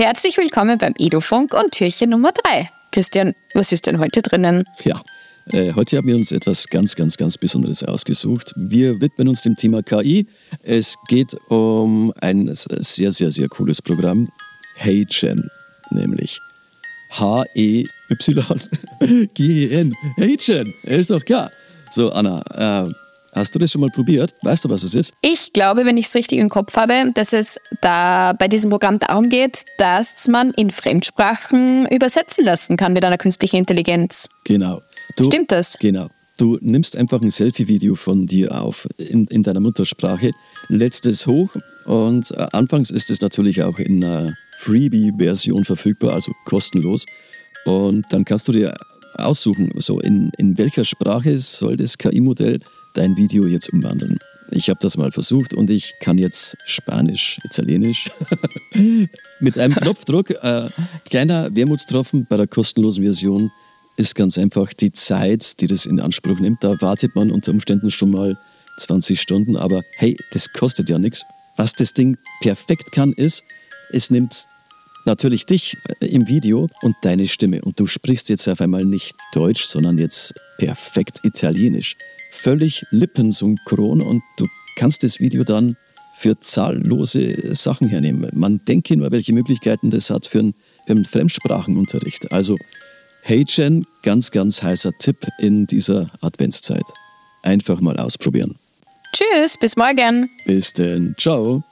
Herzlich willkommen beim Edufunk und Türchen Nummer 3. Christian, was ist denn heute drinnen? Ja, äh, heute haben wir uns etwas ganz, ganz, ganz Besonderes ausgesucht. Wir widmen uns dem Thema KI. Es geht um ein sehr, sehr, sehr cooles Programm, HeyGen, nämlich H-E-Y-G-E-N. HeyGen, ist doch klar. So, Anna, äh, Hast du das schon mal probiert? Weißt du, was es ist? Ich glaube, wenn ich es richtig im Kopf habe, dass es da bei diesem Programm darum geht, dass man in Fremdsprachen übersetzen lassen kann mit einer künstlichen Intelligenz. Genau. Du, Stimmt das? Genau. Du nimmst einfach ein Selfie-Video von dir auf in, in deiner Muttersprache, lädst es hoch und äh, anfangs ist es natürlich auch in einer Freebie-Version verfügbar, also kostenlos. Und dann kannst du dir aussuchen, so in, in welcher Sprache soll das KI-Modell dein Video jetzt umwandeln. Ich habe das mal versucht und ich kann jetzt Spanisch, Italienisch mit einem Knopfdruck. Äh, kleiner Wermutstropfen bei der kostenlosen Version ist ganz einfach die Zeit, die das in Anspruch nimmt. Da wartet man unter Umständen schon mal 20 Stunden, aber hey, das kostet ja nichts. Was das Ding perfekt kann, ist, es nimmt natürlich dich äh, im Video und deine Stimme. Und du sprichst jetzt auf einmal nicht Deutsch, sondern jetzt perfekt Italienisch völlig lippensynchron und du kannst das Video dann für zahllose Sachen hernehmen. Man denke nur, welche Möglichkeiten das hat für einen, für einen Fremdsprachenunterricht. Also HeyGen, ganz, ganz heißer Tipp in dieser Adventszeit. Einfach mal ausprobieren. Tschüss, bis morgen. Bis denn, ciao.